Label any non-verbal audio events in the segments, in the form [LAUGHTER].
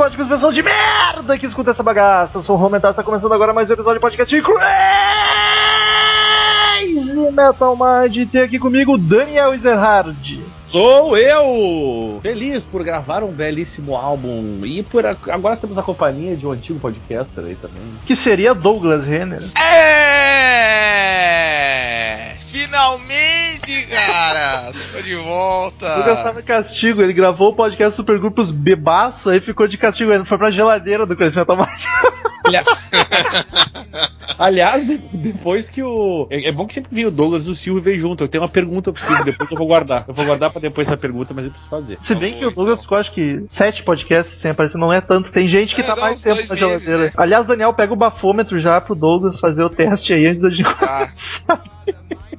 Góticos, pessoas de merda que escutam essa bagaça. Eu sou o Romentar, tá começando agora mais um episódio de podcast Crazy Metal Mind. E tem aqui comigo Daniel Ezerhard. Sou eu! Feliz por gravar um belíssimo álbum e por agora temos a companhia de um antigo podcaster aí também. Que seria Douglas Renner. É! Finalmente, cara! Tô de O volta! tava em castigo, ele gravou o podcast Supergrupos bebaço, aí ficou de castigo, ainda foi pra geladeira do Metal [LAUGHS] Mind. Aliás, [LAUGHS] Aliás, de- depois que o. É, é bom que sempre vem o Douglas e o Silvio vem junto. Eu tenho uma pergunta pro Silvio, depois eu vou guardar. Eu vou guardar pra depois essa pergunta, mas eu preciso fazer. Se bem que o Douglas ficou, acho que, sete podcasts sem aparecer, não é tanto. Tem gente que É, tá mais tempo na meses, geladeira. é. Aliás, Daniel, pega o bafômetro já pro Douglas fazer o teste aí antes da gente Tá.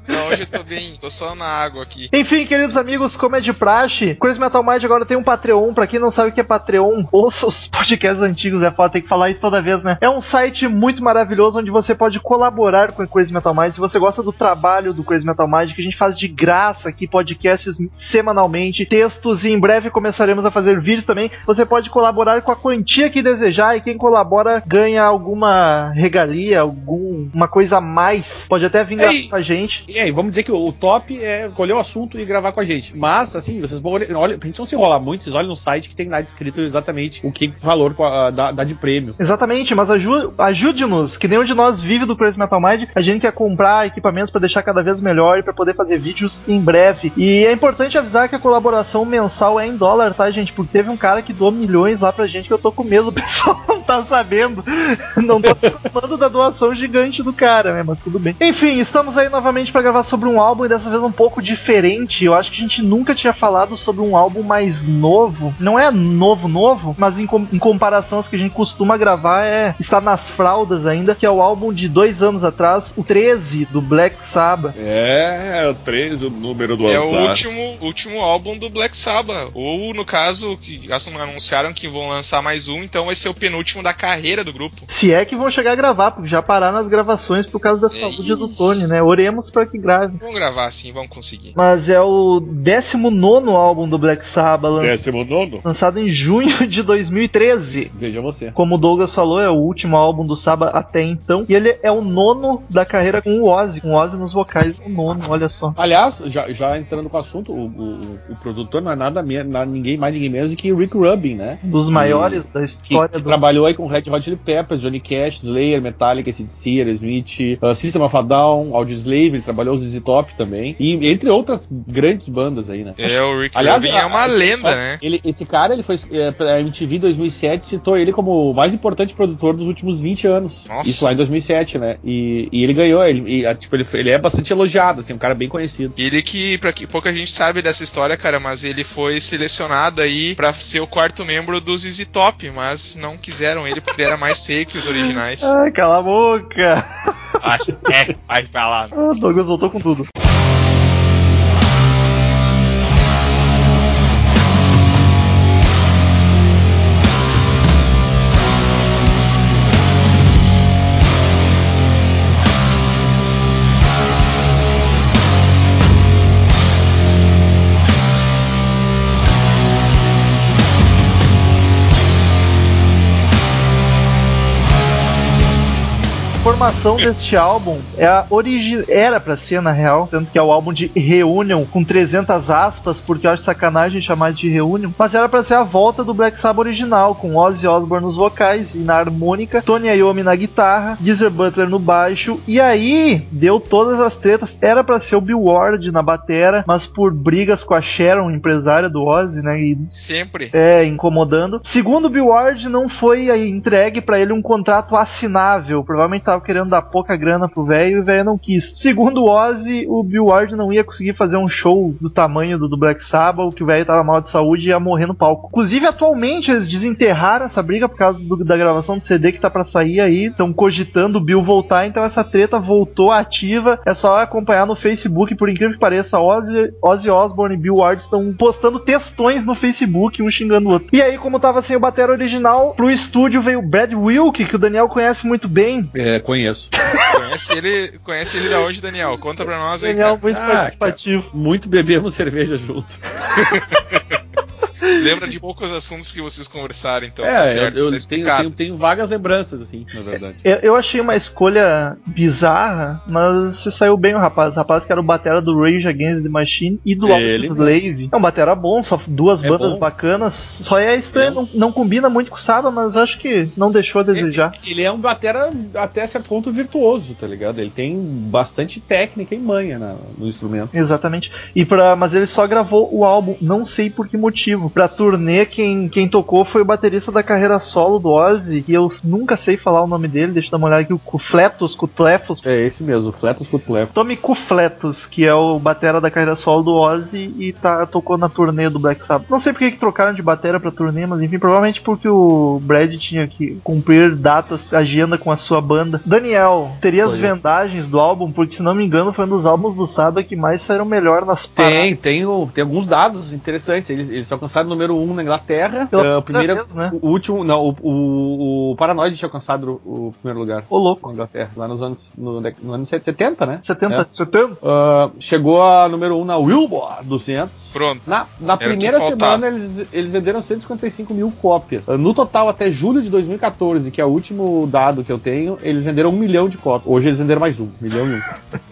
Não, hoje eu tô bem, tô só na água aqui. Enfim, queridos amigos, como é de praxe, Crazy Metal Mind agora tem um Patreon. Pra quem não sabe o que é Patreon, ouça os podcasts antigos, é foda, tem que falar isso toda vez, né? É um site muito maravilhoso onde você pode colaborar com o Crazy Metal Mind. Se você gosta do trabalho do Crazy Metal Mind, que a gente faz de graça aqui, podcasts semanalmente, textos, e em breve começaremos a fazer vídeos também. Você pode colaborar com a quantia que desejar, e quem colabora ganha alguma regalia, alguma coisa a mais. Pode até vir Ei! com a gente. E aí, vamos dizer que o, top é escolher o assunto e gravar com a gente. Mas, assim, vocês vão olha, pra gente não se enrolar muito, vocês olhem no site que tem lá descrito exatamente o que valor dá, dá de prêmio. Exatamente, mas aju- ajude-nos, que nenhum de nós vive do Crazy Metal Mind. A gente quer comprar equipamentos para deixar cada vez melhor e para poder fazer vídeos em breve. E é importante avisar que a colaboração mensal é em dólar, tá, gente? Porque teve um cara que doou milhões lá pra gente que eu tô com medo, o pessoal [LAUGHS] não tá sabendo. Não tô falando da doação gigante do cara, né? Mas tudo bem. Enfim, estamos aí novamente para gravar sobre um álbum e dessa vez um pouco diferente. Eu acho que a gente nunca tinha falado sobre um álbum mais novo. Não é novo, novo, mas em, com- em comparação aos que a gente costuma gravar, é estar nas fraldas ainda, que é o álbum de dois anos atrás, o 13 do Black Sabbath. É, o 13, o número do É azar. o último, último álbum do Black Sabbath. Ou, no caso, que anunciaram que vão lançar mais um, então vai ser o penúltimo da carreira do grupo. Se é que vão chegar a gravar, porque já pararam as gravações por causa da saúde do Tony, né? Oremos para que grave. Vamos gravar assim, vamos conseguir. Mas é o 19 álbum do Black Sabbath, lan- Décimo nono? lançado em junho de 2013. Veja você. Como o Douglas falou, é o último álbum do Saba até então. E ele é o nono da carreira com o Ozzy, com o Ozzy nos vocais, o nono, olha só. Aliás, já, já entrando com o assunto, o, o, o produtor não é nada, me- na- ninguém mais, ninguém menos do que o Rick Rubin, né? Um dos maiores da Que, história que do. trabalhou aí com Red Hot Chili Peppers, Johnny Cash, Slayer, Metallica, ACDC, Aerosmith, uh, System of a Down, Audioslave, ele trabalhou os ZZ Top também, e entre outras grandes bandas aí, né? É, o Rick Aliás, Rubin é uma a- a- lenda, só- né? Ele, esse cara, ele foi é, pra MTV 2007, citou ele como o mais importante produtor dos últimos 20 anos. Nossa. Isso lá em 2007, né? E, e ele ganhou, ele, e, tipo, ele, ele é bastante elogiado, assim, um cara bem conhecido. Ele que, pra que pouca gente sabe dessa história, cara, mas ele foi selecionado aí pra ser o quarto membro do ZZ Top, mas não quiseram ele porque ele era mais feio que os originais. Ai, cala a boca! Ai, é, vai pra lá. Ah, Douglas voltou com tudo. Formação deste álbum é a origi era pra ser, na real, tanto que é o álbum de Reunion, com 300 aspas, porque eu acho sacanagem chamar de Reunion, mas era pra ser a volta do Black Sabbath original, com Ozzy Osbourne nos vocais e na harmônica, Tony Iommi na guitarra, Geezer Butler no baixo, e aí deu todas as tretas, era pra ser o Bill Ward na batera, mas por brigas com a Sharon, empresária do Ozzy, né, e Sempre. é, incomodando. Segundo o Bill Ward, não foi entregue pra ele um contrato assinável. Provavelmente tava querendo dar pouca grana pro velho e o velho não quis. Segundo o Ozzy, o Bill Ward não ia conseguir fazer um show do tamanho do, do Black Sabbath, que o velho tava mal de saúde e ia morrer no palco. Inclusive, atualmente, eles desenterraram essa briga por causa do- da gravação do CD que tá pra sair aí. Estão cogitando o Bill voltar, então essa treta voltou ativa. É só acompanhar no Facebook, por incrível que pareça, Ozzy, Ozzy Osbourne e Bill Ward estão postando textões no Facebook, um xingando o outro. E aí, como tava sem o batera original, pro estúdio veio o Brad Wilk, que o Daniel conhece muito bem. É, conheço. Conhece ele, conhece ele da onde, Daniel? Conta pra nós aí, Daniel cara. muito Ah, participativo. Muito bebemos cerveja junto. [LAUGHS] Lembra de poucos assuntos que vocês conversaram, então. tá é, certo? eu, Tá eu tenho, explicado. tenho, tenho vagas lembranças, assim, na verdade. Eu, eu achei uma escolha bizarra, mas você saiu bem o rapaz. O rapaz que era o batera do Rage Against the Machine e do Ele Slave. É um batera bom, só duas É bandas bom. bacanas. Só é estranho, É. não, não combina muito com o Saba, mas acho que não deixou a desejar. Ele é um batera até certo ponto virtuoso, tá ligado? Ele tem bastante técnica e manha na- no instrumento. Exatamente. E pra, mas ele só gravou o álbum, não sei por que motivo. Pra turnê, quem, quem tocou foi o baterista da carreira solo do Ozzy, que eu nunca sei falar o nome dele, deixa eu dar uma olhada aqui, o Cufletos, Cutlefos, É esse mesmo, o Fletus Cutlef. Tommy Cufletos, que é o batera da carreira solo do Ozzy e tá, tocou na turnê do Black Sabbath. Não sei por que trocaram de batera pra turnê, mas enfim, provavelmente porque o Brad tinha que cumprir datas, agenda com a sua banda. Daniel, teria as vendagens do álbum, porque se não me engano foi um dos álbuns do Sabbath que mais saíram melhor nas paradas. Tem, tem, tem alguns dados interessantes. Eles, eles alcançaram o número 1 um na Inglaterra. Pela o primeiro, primeira vez, né? o último, não, o, o, o Paranoid tinha alcançado o, o primeiro lugar Ô louco, na Inglaterra, lá nos anos, no, no ano 70, né? 70, É. 70? Ah, chegou a número 1 um na Wilbur 200. Pronto. Na, na o primeira semana eles, eles venderam 155 mil cópias. Ah, No total, até julho de 2014, que é o último dado que eu tenho, eles venderam um milhão de cópias. Hoje eles venderam mais um, milhão e um.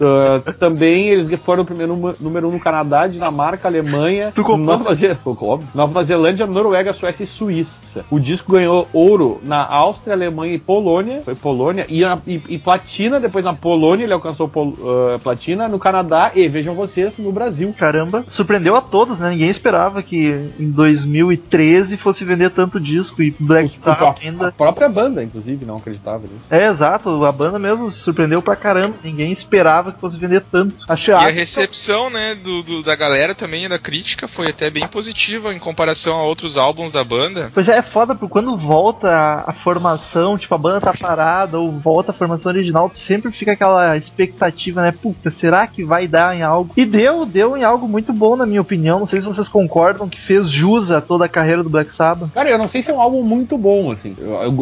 [LAUGHS] Também eles foram o primeiro número- número um no Canadá, Dinamarca, Alemanha, Tu comprou? Nova, Ze- Pô, óbvio. Nova Zelândia, Noruega, Suécia e Suíça. O disco ganhou ouro na Áustria, Alemanha e Polônia. Foi Polônia. E, a- e- e platina, depois na Polônia ele alcançou pol- ah, platina, no Canadá e, vejam vocês, no Brasil. Caramba, surpreendeu a todos, né? Ninguém esperava que em 2013 fosse vender tanto disco e Black Os- Sabbath a, a ainda. própria banda, inclusive, não acreditava nisso. É, exato, a banda mesmo se surpreendeu pra caramba. Ninguém esperava que fosse vender tanto. Achei E a recepção, né, do, do- da galera também, da crítica, foi até bem positiva em comparação a outros álbuns da banda. Pois é, é foda, porque quando volta a, a formação, tipo, a banda tá parada ou volta a formação original, sempre fica aquela expectativa, né? Puta, será que vai dar em algo? E deu, deu em algo muito bom, na minha opinião. Não sei se vocês concordam que fez jus a toda a carreira do Black Sabbath. Cara, eu não sei se é um álbum muito bom, assim.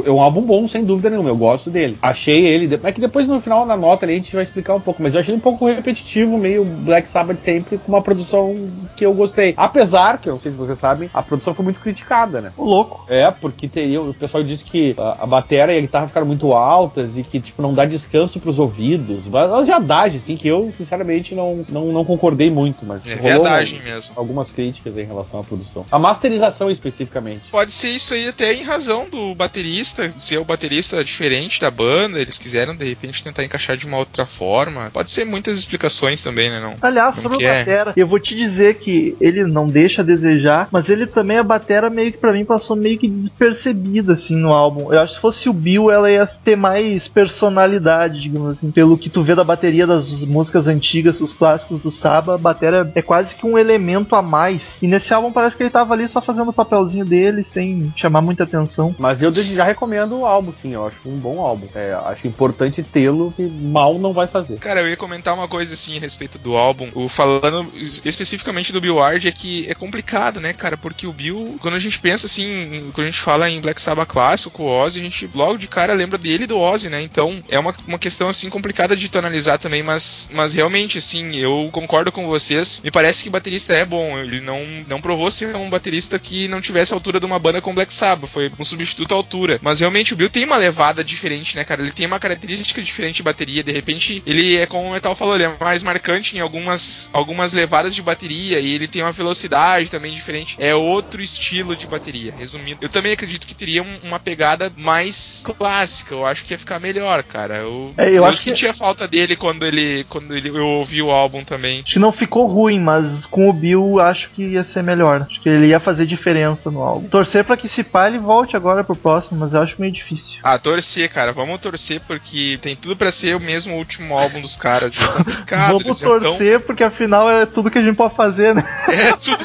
É um álbum bom, sem dúvida nenhuma. Eu gosto dele. Achei ele. É que depois no final, na nota ali, a gente vai explicar um pouco. Mas eu achei ele um pouco repetitivo, meio Black Sabbath sempre, com uma produção que eu gostei. Apesar que, eu não sei se vocês sabem, a produção foi muito criticada, né? O louco. É, porque teria. O pessoal disse que a, a bateria e a guitarra ficaram muito altas e que, tipo, não dá descanso pros ouvidos. Elas já viadagem, assim, que eu, sinceramente, não, não, não concordei muito, mas. É rolou verdade mesmo. Algumas críticas em relação à produção. A masterização especificamente. Pode ser isso aí até em razão do baterista, ser o baterista diferente da banda, eles quiseram de repente tentar encaixar de uma outra forma. Pode ser muitas explicações também, né, não? Aliás, sobre o é? Batera, eu vou te dizer que ele não deixa a desejar, mas ele também, a Batera, meio que pra mim passou meio que despercebido, assim, no álbum. Eu acho que se fosse o Bill, ela ia ter mais personalidade, digamos assim. Pelo que tu vê da bateria das músicas antigas, os clássicos do Saba, a Batera é quase que um elemento a mais. E nesse álbum parece que ele tava ali só fazendo o papelzinho dele, sem chamar muita atenção. Mas eu desde já recomendo o álbum, sim. Eu acho um bom álbum. É, acho importante tê-lo, que mal não vai fazer. Cara, eu ia comentar uma coisa assim a respeito do álbum. O falando es- especificamente do Bill Ward é que é complicado, né, cara? Porque o Bill, quando a gente pensa assim, quando a gente fala em Black Sabbath clássico, Ozzy, a gente logo de cara lembra dele e do Ozzy, né? Então é uma, uma questão assim complicada de tu analisar também, mas, mas realmente, assim, eu concordo com vocês. Me parece que o baterista é bom. Ele não, não provou ser um baterista que não tivesse a altura de uma banda com Black Sabbath. Foi um substituto à altura. Mas realmente o Bill tem uma levada diferente, né, cara? Ele tem uma característica diferente de bateria. De repente, ele é como o Metal falou, ele é mais marcante em algumas, algumas levadas de bateria e ele tem uma velocidade também diferente. É outro estilo de bateria, resumindo. Eu também acredito que teria um- uma pegada mais clássica. Eu acho que ia ficar melhor, cara. Eu, É, eu acho que- falta dele quando ele quando ele, eu ouvi o álbum também. Acho que não ficou ruim, mas com o Bill acho que ia ser melhor. Acho que ele ia fazer diferença no álbum. Torcer pra que esse pai ele volte agora pro próximo, mas eu acho meio difícil. Ah, torcer, cara. Vamos torcer porque tem tudo pra ser o mesmo último álbum dos caras. É complicado. Vamos já tão- torcer, porque afinal é tudo que a gente pode fazer, né? É [LAUGHS] tudo...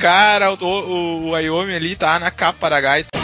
Cara, o, o, o Wyoming ali tá na capa da gaita.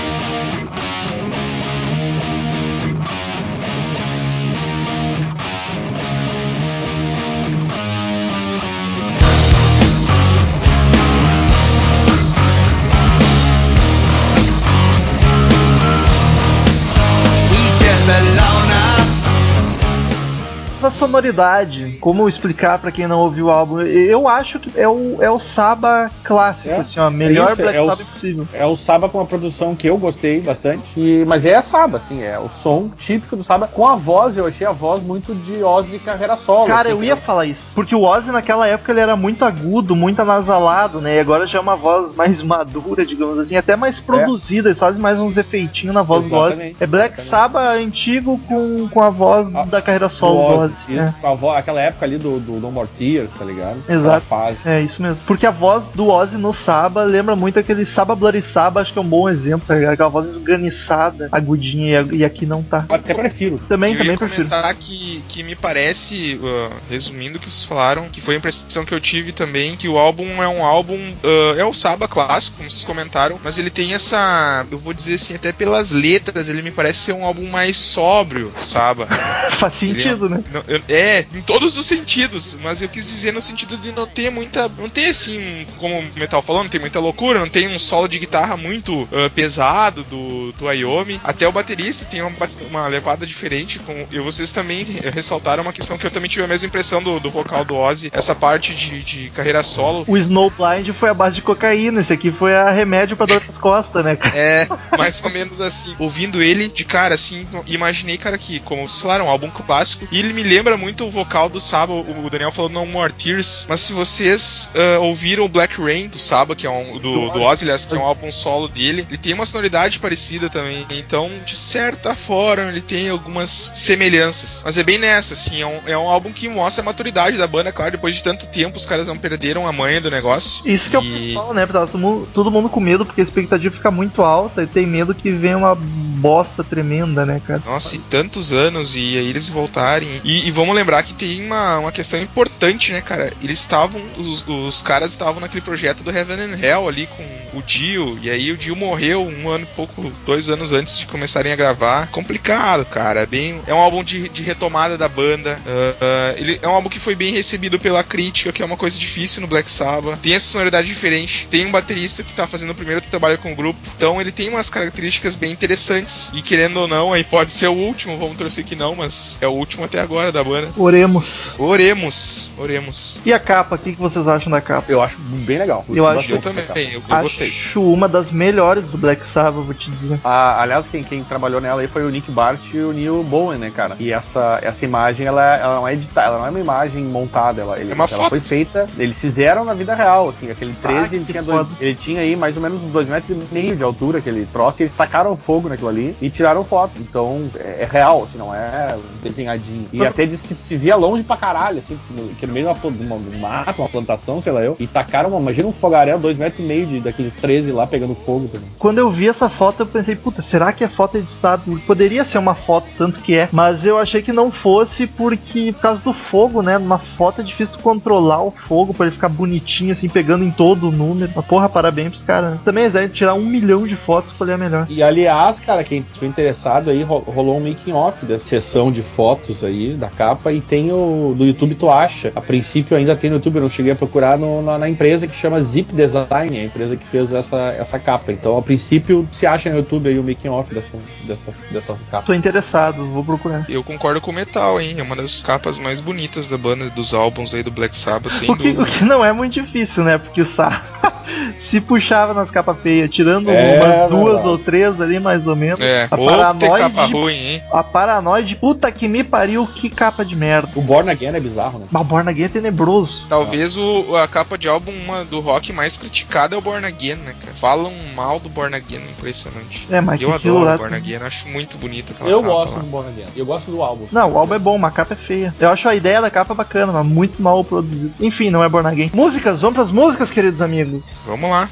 Sonoridade, como explicar pra quem não ouviu o álbum? Eu acho que é o, é o Saba clássico, É, assim, ó. Melhor isso, Black é o- Sabbath possível. É o Saba com uma produção que eu gostei bastante. E, mas é a Saba, assim, é o som típico do Saba. Com a voz, eu achei a voz muito de Ozzy carreira solo. Cara, assim, eu ia falar isso. Porque o Ozzy naquela época ele era muito agudo, muito anasalado, né? E agora já é uma voz mais [LAUGHS] madura, digamos assim, até mais produzida. Eles fazem mais uns efeitinhos na voz do Ozzy. Exatamente, É Black exatamente. Sabbath antigo com, com a voz Ah, da carreira solo do Ozzy, Ozzy. Isso, é. a voz, aquela época ali do, do No More Tears, tá ligado? Exato. fase. É isso mesmo. Porque a voz do Ozzy no Saba lembra muito aquele Saba Bloody Saba, acho que é um bom exemplo, tá ligado? Aquela voz esganiçada, agudinha, e, e aqui não tá. Eu Até prefiro. Também, eu também ia prefiro. comentar que, que me parece, uh, resumindo o que vocês falaram, que foi a impressão que eu tive também, que o álbum é um álbum, uh, é o Saba clássico, como vocês comentaram, mas ele tem essa, eu vou dizer assim, até pelas letras, ele me parece ser um álbum mais sóbrio, Saba. [LAUGHS] Faz sentido, né? Não, eu- é, em todos os sentidos, mas eu quis dizer no sentido de não ter muita. Não ter assim, como o Metal falou, não tem muita loucura, não tem um solo de guitarra muito ah, pesado do, do Ayomi. Até o baterista tem uma, uma levada diferente. Com, e vocês também ressaltaram uma questão que eu também tive a mesma impressão do, do vocal do Ozzy, essa parte de, de carreira solo. O Snowblind foi a base de cocaína, esse aqui foi a remédio pra dor nas costas, né? É, mais ou menos assim. Ouvindo ele de cara, assim, imaginei, cara, que, como vocês falaram, um álbum clássico. E ele me lembra muito o vocal do Saba. O Daniel falou No More Tears. Mas se vocês ah, ouviram o Black Rain do Saba, que é um. Do, do Ozzy, que é um álbum solo dele, ele tem uma sonoridade parecida também. Então, de certa forma, ele tem algumas semelhanças. Mas é bem nessa, assim. É um, é um álbum que mostra a maturidade da banda, claro. Depois de tanto tempo, os caras não perderam a manha do negócio. Isso que é o E- principal, né? Tava todo mundo, todo mundo com medo, porque a expectativa fica muito alta e tem medo que venha uma bosta tremenda, né, cara? Nossa, e tantos anos, e aí eles voltarem. E, e vamos lembrar que tem uma, uma questão importante, né, cara? Eles estavam, os, os caras estavam naquele projeto do Heaven and Hell ali com o Dio, e aí o Dio morreu um ano e pouco, dois anos antes de começarem a gravar. Complicado, cara. É Bem, é um álbum de, de retomada da banda. Ah, ah, ele é um álbum que foi bem recebido pela crítica, que é uma coisa difícil no Black Sabbath. Tem essa sonoridade diferente. Tem um baterista que tá fazendo o primeiro trabalho com o grupo. Então ele tem umas características bem interessantes. E querendo ou não, aí pode ser o último, vamos torcer que não, mas é o último até agora da banda. Oremos. Oremos, oremos. E a capa, o que, que vocês acham da capa? Eu acho bem legal. Eu acho- Eu bastante essa também, eu, eu gostei. Acho uma das melhores do Black Sabbath, vou te dizer. Ah, aliás, quem, quem trabalhou nela aí foi o Nick Bart e o Neil Bowen, né, cara? E essa, essa imagem, ela, ela não é editada, ela não é uma imagem montada, ela, ele- É uma ela foto. foi feita, eles fizeram na vida real, assim, aquele 13, Ah, ele, tinha dois, ele tinha aí mais ou menos uns dois metros e meio de altura, aquele troço, e eles tacaram fogo naquilo ali e tiraram foto. Então, é, é real, assim, não é desenhadinho. E até diz que se via longe pra caralho, assim, no, que no meio de uma, de uma, de um mato, uma plantação, sei lá eu, e tacaram, uma, imagina um fogaréu, dois metros e meio de, daqueles 13 lá pegando fogo também. Quando eu vi essa foto, eu pensei, puta, será que é foto editada? Poderia ser uma foto, tanto que é, mas eu achei que não fosse porque, por causa do fogo, né? Numa foto é difícil tu controlar o fogo pra ele ficar bonitinho, assim, pegando em todo o número. Mas, porra, parabéns pros caras. né? Também eles devem tirar um milhão de fotos, escolher a melhor. E aliás, cara, quem foi interessado aí, ro- rolou um making off da sessão de fotos aí da capa e tem o do YouTube Tu Acha. A princípio ainda tem no YouTube, eu não cheguei a procurar no- na, na empresa que chama Zip Design, a empresa que fez essa, essa capa. Então, a princípio, se acha no YouTube aí o making off dessa, dessa, dessa capa. Tô interessado, vou procurar. Eu concordo com o Metal, hein? É uma das capas mais bonitas da banda, dos álbuns aí do Black Sabbath, sem O que, o dúvida. que não é muito difícil, né? Porque o Sá [LAUGHS] se puxava nas capas feias, tirando É, umas duas ou três ali, mais ou menos. É, a ter capa paranoide. ruim, hein? A paranoide, puta que me pariu, que capa de merda. O Born Again é bizarro, né? Mas o Born Again é tenebroso. Talvez o, a capa de álbum uma, do rock mais criticada é o Born Again, né, cara? Falam mal do Born Again, impressionante. É, mas Eu adoro lá- o Born Again, acho muito bonito aquela Eu capa gosto lá. do Born Again. Eu gosto do álbum. Não, o álbum é bom, mas a capa é feia. Eu acho a ideia da capa bacana, mas muito mal produzido. Enfim, não é Born Again. Músicas, vamos pras músicas, queridos amigos. Vamos lá.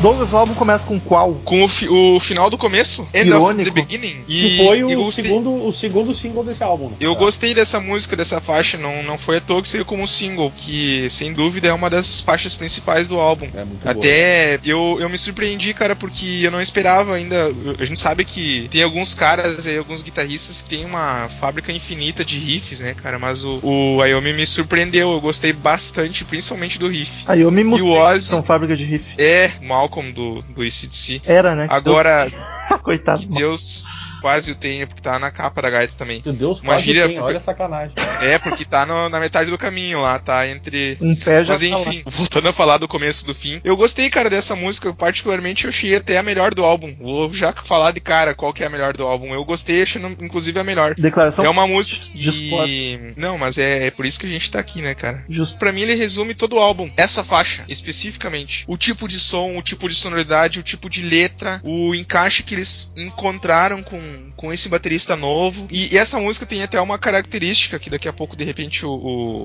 Douglas, o álbum começa com qual? Com o, fi- o final do começo, End Irônico. the Beginning. Que foi e o gostei- segundo, o segundo single desse álbum. né? Eu Ah. gostei dessa música, dessa faixa, não, não foi à toa que saiu como single, que sem dúvida é uma das faixas principais do álbum. É muito boa. Até eu, eu me surpreendi, cara, porque eu não esperava ainda. A gente sabe que tem alguns caras aí, alguns guitarristas que tem uma fábrica infinita de riffs, né, cara? Mas o, o Ayomi me surpreendeu, eu gostei bastante, principalmente do riff. Me E o Ozzy? são fábrica de riff. É, Malcolm do, do ACDC. Era, né? Agora, Deus- [LAUGHS] Coitado. Deus quase o tenha, porque tá na capa da gaita também. Meu Deus, Uma quase gíria- tem, olha a sacanagem. É, porque tá no- na metade do caminho lá, tá entre Em pé já Mas tá enfim, voltando a falar do começo do fim, eu gostei, cara, dessa música, particularmente eu achei até a melhor do álbum. Vou já falar de cara qual que é a melhor do álbum. Eu gostei, achando inclusive a melhor. Declaração É uma música que. Não, mas é, é por isso que a gente tá aqui, né, cara? justo. Pra mim, ele resume todo o álbum. Essa faixa, especificamente. O tipo de som, o tipo de sonoridade, o tipo de letra, o encaixe que eles encontraram com, com esse baterista novo. E, e essa música tem até uma característica que daqui a pouco, de repente, o, o-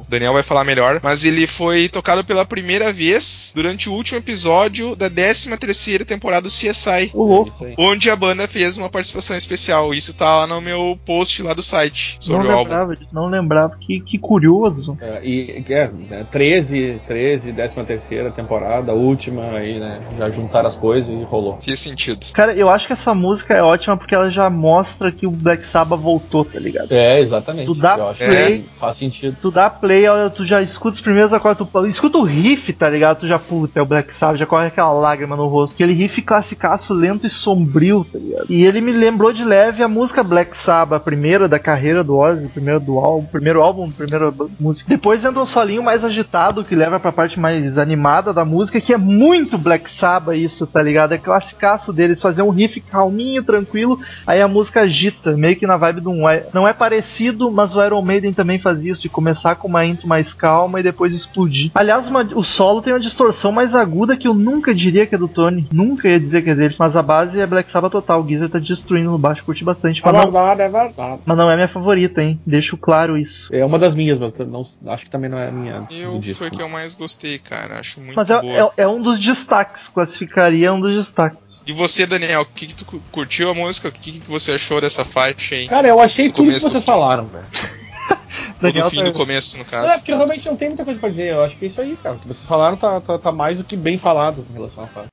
o Daniel vai falar melhor. Mas ele foi tocado pela primeira vez durante o último episódio da 13 terceira temporada do CSI. O aí. Onde a banda fez uma participação especial. Isso tá lá no meu post lá do site Não sobre o álbum. lembrava não lembrava. Que, que curioso. É, e é, né, 13, 13, 13 terceira temporada, última aí, né? Já juntaram as coisas e rolou. Fez sentido. Cara, eu acho que essa música é ótima porque ela já mostra que o Black Sabbath voltou, tá ligado? É, exatamente. Tu dá Eu play. que faz sentido. Tu dá play, olha, tu já escuta os primeiros acordes, tu escuta o riff, tá ligado? Tu já, puta, é o Black Sabbath, já corre aquela lágrima no rosto. Aquele riff classicaço, lento e sombrio, tá ligado? E ele me lembrou de leve a música Black Sabbath, a primeira da carreira do Ozzy, primeiro do álbum, primeiro álbum, primeira música. Depois entra um solinho mais agitado, que leva pra parte mais animada da música, que é muito Black Sabbath isso, tá ligado? É classicaço deles, fazer um riff calminho, tranquilo, aí a música agita, meio que na vibe de um... Não é parecido, mas o Iron Maiden também faz isso, de começar com uma intro mais calma e depois explodir. Aliás, uma- o solo tem uma distorção mais aguda que eu nunca diria que é do Tony, nunca ia dizer que é dele, mas a base é Black Sabbath total, o Geezer tá destruindo no baixo, curti bastante, É mas não, verdade, é verdade. mas não é minha favorita, hein? Deixo claro isso. É uma das minhas, mas não, acho que também não é a minha Eu do disco. foi que eu mais gostei, cara. Acho muito Mas é, boa. é, é um dos destaques, classificaria um dos destaques. E você, Daniel, o que, que tu cu- curtiu a música? O que, que você achou dessa faixa aí? Cara, eu achei tudo que vocês do- falaram, velho. Daniel do fim tá- do começo, no caso. Não, é porque realmente não tem muita coisa pra dizer. Eu acho que é isso aí, cara. O que vocês falaram tá, tá, tá mais do que bem falado em relação à fase.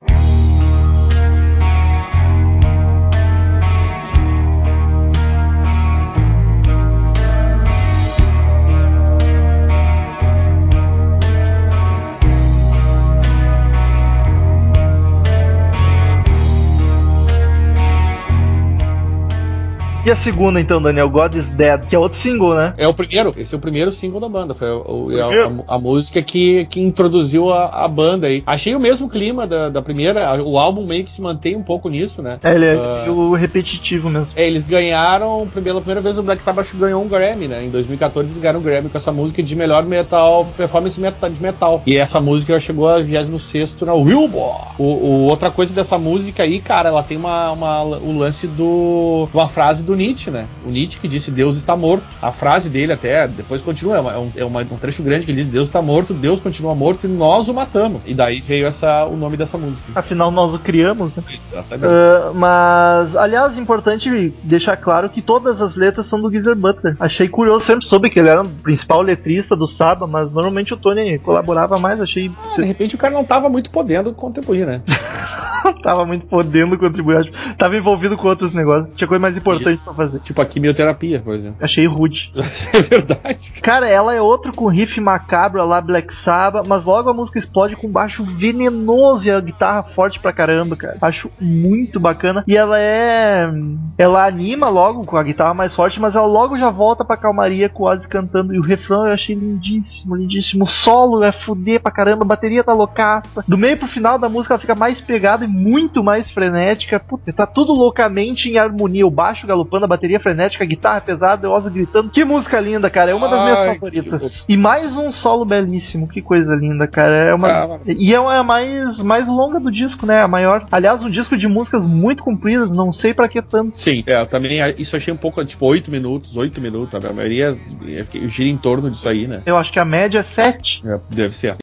E a segunda, então, Daniel, God is Dead, que é outro single, né? É o primeiro, esse é o primeiro single da banda. Foi a, Primeiro? a- a música que, que introduziu a, a banda aí. Achei o mesmo clima da, da primeira. O álbum meio que se mantém um pouco nisso, né? É, ele é meio repetitivo mesmo. É, eles ganharam, pela primeira vez o Black Sabbath ganhou um Grammy, né? Em 2014 eles ganharam um Grammy com essa música de melhor metal, performance meta- de metal. E essa música chegou a 26 na Billboard. O, o- outra coisa dessa música aí, cara, ela tem uma, uma- o lance do uma frase do do Nietzsche, né? O Nietzsche que disse Deus está morto. A frase dele até, depois continua, é, é um, é uma- um trecho grande que ele diz Deus está morto, Deus continua morto e nós o matamos. E daí veio essa, o nome dessa música. Afinal, nós o criamos, né? Exatamente. Ah, mas, aliás, importante deixar claro que todas as letras são do Geezer Butler. Achei curioso, sempre soube que ele era o principal letrista do Saba, mas normalmente o Tony colaborava mais. Achei de repente o cara não tava muito podendo contribuir, né? [LAUGHS] tava muito podendo contribuir. acho. Tava envolvido com outros negócios. Tinha coisa mais importante pra fazer. Tipo a quimioterapia, por exemplo. Achei rude. [LAUGHS] Isso é verdade. Cara, ela é outro com riff macabro lá Black Sabbath, mas logo a música explode com baixo venenoso e a guitarra forte pra caramba, cara. Acho muito bacana. E ela é. Ela anima logo com a guitarra mais forte, mas ela logo já volta pra calmaria com o Ozzy cantando. E o refrão eu achei lindíssimo, lindíssimo. O solo é fuder pra caramba, a bateria tá loucaça. Do meio pro final da música ela fica mais pegada e muito mais frenética. Puta, tá tudo loucamente em harmonia. O baixo galopando, a bateria frenética, a guitarra pesada, Ozzy gritando. Que música linda, cara. É uma das minhas Ai, favoritas. E mais um solo belíssimo. Que coisa linda, cara. É uma... Ah, E é a mais, mais longa do disco, né? A maior. Aliás, um disco de músicas muito compridas. Não sei pra que tanto. Sim, é, eu também isso eu achei um pouco, tipo, 8 minutos, 8 minutos, a maioria é, gira em torno disso aí, né? Eu acho que a média é 7. É, deve ser.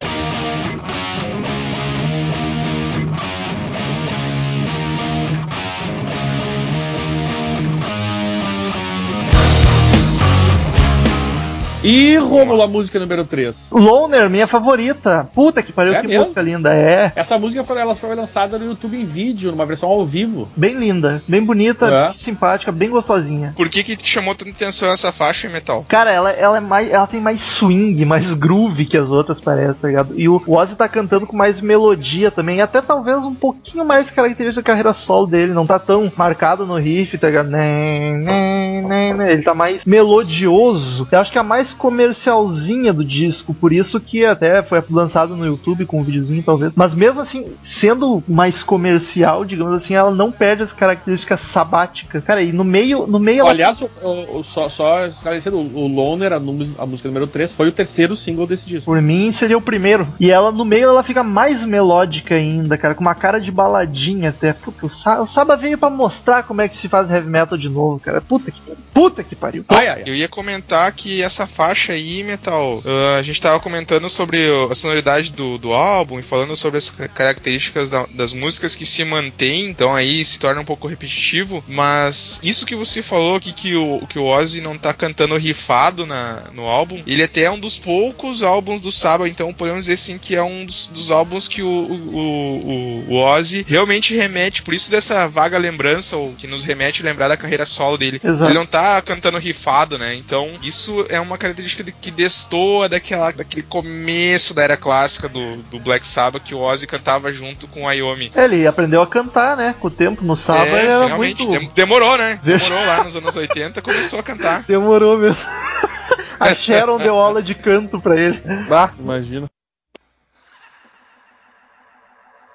E Rômulo, a música número 3. Loner, minha favorita. Puta que pariu, É que mesmo? música linda. É. Essa música foi, ela foi lançada no YouTube em vídeo, numa versão ao vivo. Bem linda, bem bonita, É. bem simpática, bem gostosinha. Por que que te chamou tanta atenção essa faixa em metal? Cara, ela, ela é mais. Ela tem mais swing, mais groove que as outras, parece, tá ligado? E o Ozzy tá cantando com mais melodia também. Até talvez um pouquinho mais característica da carreira solo dele. Não tá tão marcado no riff, tá ligado? Né, né, né. Ele tá mais melodioso. Eu acho que é a mais comercialzinha do disco. Por isso que até foi lançado no YouTube com um videozinho, talvez. Mas mesmo assim, sendo mais comercial, digamos assim, ela não perde as características sabáticas. Cara, e no meio. No meio ela Aliás, o- o- só, só esclarecendo, o, Loner, a, a música número 3, foi o terceiro single desse disco. Por mim seria o primeiro. E ela no meio ela fica mais melódica ainda, cara, com uma cara de baladinha até. Puta, o, Sa o Saba veio pra mostrar como é que se faz heavy metal de novo, cara. Puta que pariu. Puta que pariu. Ai, ai, ai. Eu ia comentar que essa faixa aí, Metal, ah, a gente tava comentando sobre a sonoridade do, do álbum e falando sobre as ca- características da- das músicas que se mantêm, então aí se torna um pouco repetitivo, mas isso que você falou aqui que o, que o Ozzy não tá cantando rifado na, no álbum, ele até é um dos poucos álbuns do Saba, então podemos dizer assim que é um dos, dos álbuns que o, o, o, o Ozzy realmente remete, por isso dessa vaga lembrança, ou que nos remete a lembrar da carreira solo dele. Exato. Ele não tá cantando rifado, né? Então, isso é uma característica de- que destoa daquela, daquele começo da era clássica do, do Black Sabbath que o Ozzy cantava junto com o Iommi. Ele aprendeu a cantar, né? Com o tempo no Saba é, era finalmente. muito. Dem- demorou, né? Demorou lá nos anos 80, começou a cantar. Demorou mesmo. [LAUGHS] a Sharon deu aula de canto pra ele. Ah, imagina.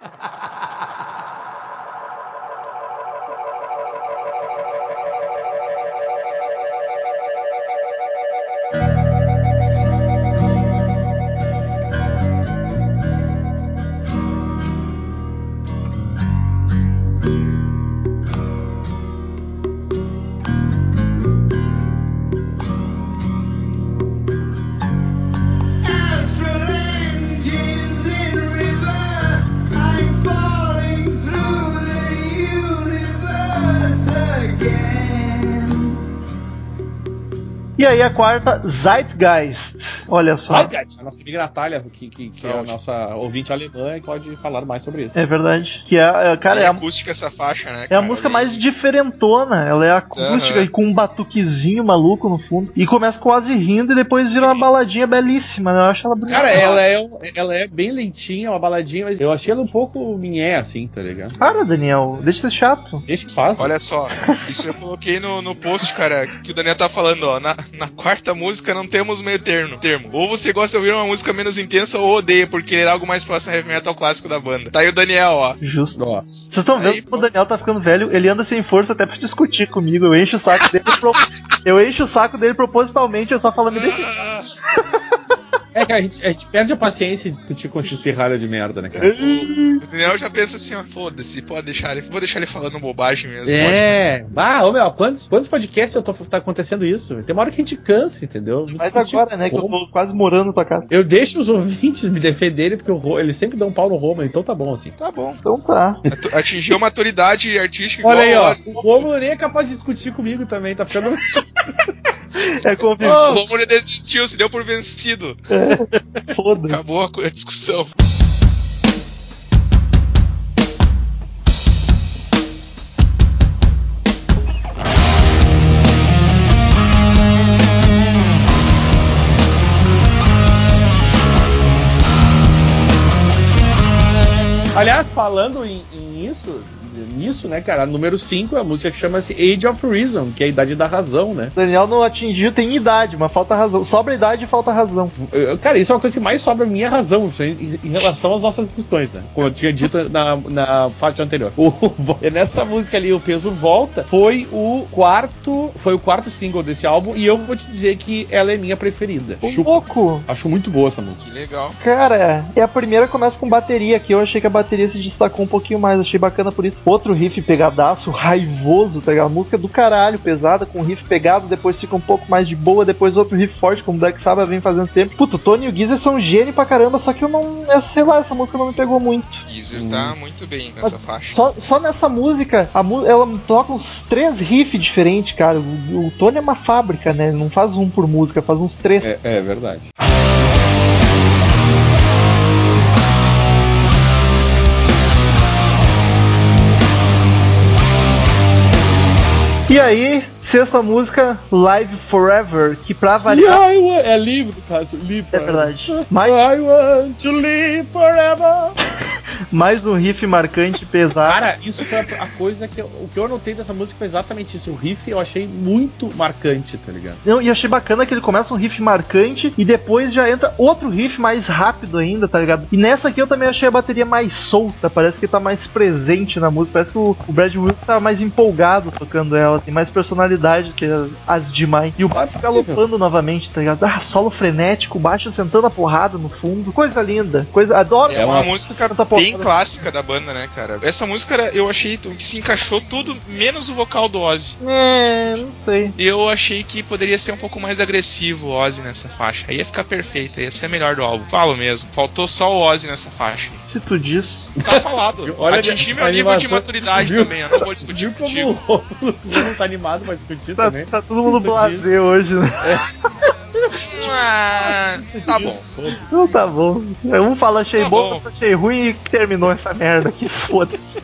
[LAUGHS] E aí a quarta, Zeitgeist. Olha só. A nossa amiga Natália, que, que, que é a nossa ouvinte alemã, e pode falar mais sobre isso. É verdade. Que é, é- cara, é é a, acústica essa faixa, né? é a cara? música mais diferentona. Ela é acústica Aham. e com um batuquezinho maluco no fundo. E começa quase rindo e depois vira uma baladinha belíssima, né? Eu acho ela bonita. Cara, ela é, ela é bem lentinha, uma baladinha, mas eu achei ela um pouco minhé, assim, tá ligado? Para, Daniel. Deixa de ser chato. Deixa que faz. Olha só, isso eu coloquei no, no post, cara, que o Daniel tá falando, ó. Na, na quarta música não temos meio termo, termo. Ou você gosta de ouvir uma música menos intensa ou odeia, porque ele é algo mais próximo ao heavy metal clássico da banda. Tá aí o Daniel, ó. Justo. Nossa. Vocês estão vendo como o Daniel tá ficando velho? Ele anda sem força até pra discutir comigo. Eu encho o saco dele. pro- [LAUGHS] Eu encho o saco dele propositalmente, eu só falo, me deixa. [LAUGHS] É que a gente, a gente perde a paciência de discutir com espirralha de merda, né, cara? O Daniel já pensa assim, ó, foda-se, pode deixar ele, vou deixar ele falando bobagem mesmo. É, ah, ô meu, quantos, quantos podcasts eu tô, tá acontecendo isso? Tem uma hora que a gente cansa, entendeu? Mas Discutir agora, né, que eu tô quase morando na tua casa. Eu deixo os ouvintes me defenderem, porque o eles sempre dão um pau no Roma, então tá bom assim. Tá bom. Então tá. Atingiu maturidade artística Olha aí, ó. O Romulo nem é capaz de discutir comigo também, tá ficando. [LAUGHS] É convívio. O Romulo desistiu, se deu por vencido. Foda-se. Acabou a discussão. Aliás, falando em, em nisso, né, cara, número 5 é a música que chama-se Age of Reason, que é a idade da razão, né? Daniel não atingiu, tem idade, mas falta razão. Sobra idade e falta razão. Cara, isso é uma coisa que mais sobra a minha razão em, em relação às nossas discussões, né? Como eu tinha dito na, na faixa anterior. O, [LAUGHS] nessa música ali, o peso volta, foi o quarto, foi o quarto single desse álbum e eu vou te dizer que ela é minha preferida. Um Chupa. pouco. Acho muito boa essa música. Que legal. Cara, é a primeira que começa com bateria, que eu achei que a bateria se destacou um pouquinho mais, achei bacana por isso. Outro riff pegadaço, raivoso, tá ligado? Música do caralho, pesada, com riff pegado, depois fica um pouco mais de boa, depois outro riff forte, como o Black Sabbath vem fazendo sempre. Puto, o Tony e o Geezer são gênio pra caramba, só que eu não. é, Sei lá, essa música não me pegou muito. Geezer tá muito bem nessa faixa. Só, só nessa música, a mu- ela toca uns três riffs diferentes, cara. O, o Tony é uma fábrica, né? Ele não faz um por música, faz uns três. É, é verdade. E aí, sexta música, Live Forever, que pra variar. É livre, no caso, livre. É verdade. Mais, I want to live forever. Mais um riff marcante, pesado. Cara, isso foi a, coisa que eu, o que eu anotei dessa música foi exatamente isso. O riff eu achei muito marcante, tá ligado? Não, e achei bacana que ele começa um riff marcante e depois já entra outro riff mais rápido ainda, tá ligado? E nessa aqui eu também achei a bateria mais solta, parece que tá mais presente na música, parece que o, o Brad Wilson tá mais empolgado tocando ela, tem mais personalidade que as, as demais. E o baixo galopando novamente, tá ligado? Ah, solo frenético, o baixo sentando a porrada no fundo, coisa linda, coisa, adoro. É uma, uma música tanta bem porrada. Clássica da banda, né, cara? Essa música era- eu achei que se encaixou tudo, menos o vocal do Ozzy. É, não sei. Eu achei que poderia ser um pouco mais agressivo o Ozzy nessa faixa. Aí ia ficar perfeito, ia ser a melhor do álbum. Falo mesmo. Faltou só o Ozzy nessa faixa. Se tu diz. Tá falado. [LAUGHS] Olha Atingi meu nível de maturidade Viu? também. Eu não vou discutir Viu como contigo. o [LAUGHS] Romulo não tá animado pra discutir Tá, também? tá todo mundo blazer hoje, né? [LAUGHS] Ah, tá bom. Então tá bom. Um fala achei Tá bom, bom. achei ruim e terminou essa merda aqui, foda-se.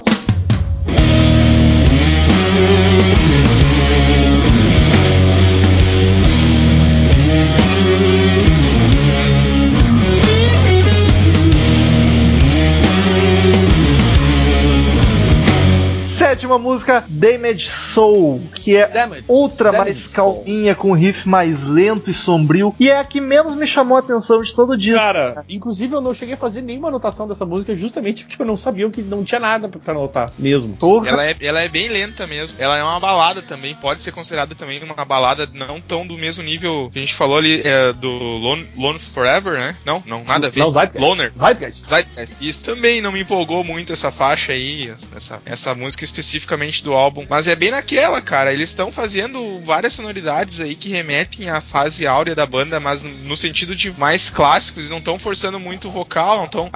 Sétima música, Damage Soul, que é outra mais calminha, com um riff mais lento e sombrio, e é a que menos me chamou a atenção de todo dia. Cara, inclusive eu não cheguei a fazer nenhuma anotação dessa música justamente porque eu não sabia que não tinha nada pra anotar mesmo. Ela é, ela é bem lenta mesmo. Ela é uma balada também. Pode ser considerada também uma balada não tão do mesmo nível que a gente falou ali é, do Lone, Lone Forever, né? Não, não, nada a ver. Não, Zeitgeist. Loner. Zeitgeist. Zeitgeist. Isso também não me empolgou muito essa faixa aí, essa, essa música especificamente do álbum. Mas é bem naquela, cara. Eles estão fazendo várias sonoridades aí que remetem à fase áurea da banda, mas no, sentido de mais clássicos. Eles não estão forçando muito o vocal, não estão.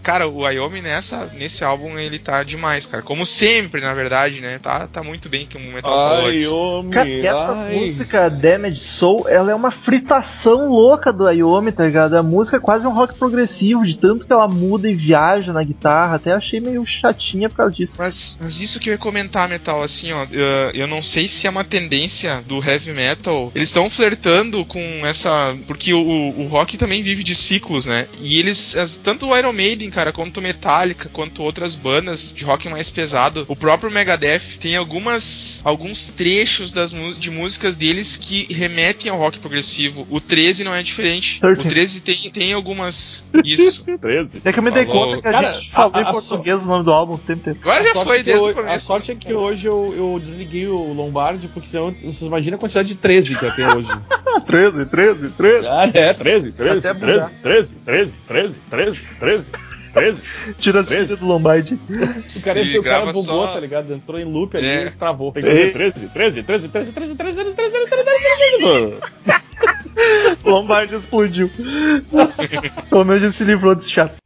Cara, o Ayomi nessa, nesse álbum ele tá demais, cara. Como sempre, na verdade, né? Tá, tá muito bem que o Metal homem. Cara, essa música Damage Soul, ela é uma fritação louca do Ayomi, tá ligado? A música é quase um rock progressivo, de tanto que ela muda e viaja na guitarra. Até achei meio chatinha por causa disso. Mas, mas isso que eu ia comentar, Metal, assim, ó, eu, eu não sei se é uma tendência do heavy metal. Eles estão flertando com essa. Porque o, o rock também vive de ciclos, né? E eles, tanto o Iron Maiden, cara, quanto o Metallica, quanto outras bandas de rock mais pesado, o próprio Megadeth tem algumas. alguns trechos das de músicas deles que remetem ao rock progressivo. O 13 não é diferente. O 13 tem, tem algumas. Isso. [LAUGHS] 13. É que eu me dei Falou. conta que a Cara, gente falou a- em a português o nome do álbum o tempo inteiro. Agora já foi desde o começo. A sorte é que hoje eu, eu desliguei o Lombardi, porque senão vocês imaginam a quantidade de 13 que tem hoje. 13, 13, 13. Ah, é, 13, 13, Até 13, mudar. 13, 13, 13, 13, 13, 13. Tira as Treze. coisas do Lombardi. O cara, Ele o cara bugou, só- tá ligado? Entrou em loop ali É. e travou. Tem que fazer 13, 13, 13, 13, 13, 13, 13, 13, 13, 13, 13. Lombardi explodiu. Pelo menos ele se livrou desse chato.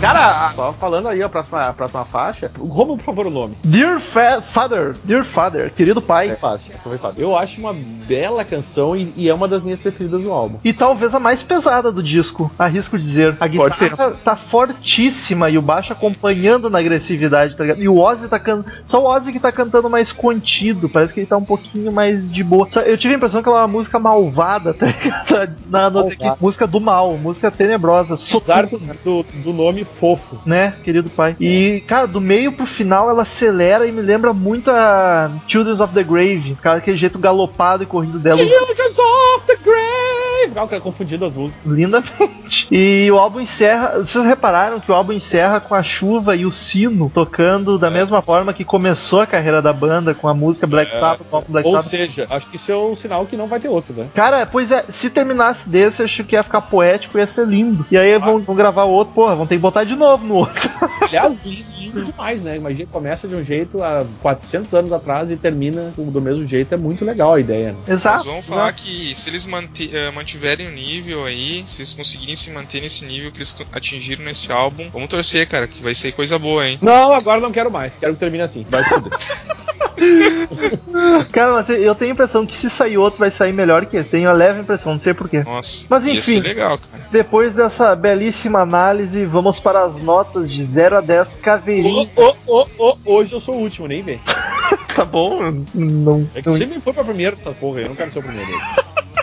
Cara, só falando aí a próxima, a próxima faixa. Romulo, por favor, o nome. Dear Fa- Father, Dear Father, querido pai. É fácil, essa foi fácil. Eu acho uma bela canção e, e é uma das minhas preferidas do álbum. E talvez a mais pesada do disco, arrisco dizer. A Pode guitarra tá fortíssima e o baixo acompanhando na agressividade, tá ligado? E o Ozzy tá cantando. Só o Ozzy que tá cantando mais contido, parece que ele tá um pouquinho mais de boa. Só- Eu tive a impressão que ela é uma música malvada, [LAUGHS] tá ligado? Na, na, Malvada. música do mal, música tenebrosa. Apesar do, do nome fofo. né, querido pai? E, cara, do meio pro final ela acelera e me lembra muito a Children of the Grave, cara, aquele jeito galopado e corrido dela. Children of the Grave! Ah, o cara confundindo as músicas. lindamente. [LAUGHS] E o álbum encerra. Vocês repararam que o álbum encerra com a chuva e o sino tocando da mesma forma que começou a carreira da banda, com a música Black Sabbath, o álbum Black Ou Sabbath. seja, acho que isso é um sinal que não vai ter outro, né? Cara, pois é, se terminasse desse, eu acho que ia ficar poético e ia ser lindo. E aí vão, vão gravar o outro, porra, vão ter que botar de novo no outro. [LAUGHS] Aliás, lindo, demais, né? Imagina, começa de um jeito há 400 anos atrás e termina do mesmo jeito. É muito legal a ideia, né? Exato. Mas vamos falar exato. que se eles mante- eh, mantiverem o nível aí, se eles conseguirem se manter nesse nível que eles atingiram nesse álbum, vamos torcer, cara, que vai ser coisa boa, hein? Não, agora não quero mais. Quero que termine assim. Vai se fuder. [LAUGHS] Cara, mas eu tenho a impressão que se sair outro vai sair melhor que esse. Tenho a leve impressão, não sei porquê. Nossa, Mas ia enfim. ser legal, cara. Depois dessa belíssima análise, vamos para as notas de 0 a 10 caveirinha. Ô, ô, ô, hoje eu sou o último, nem vê. [LAUGHS] Tá bom? Não, É que não- sempre me põe pra primeiro dessas porra aí. Eu não quero ser o primeiro.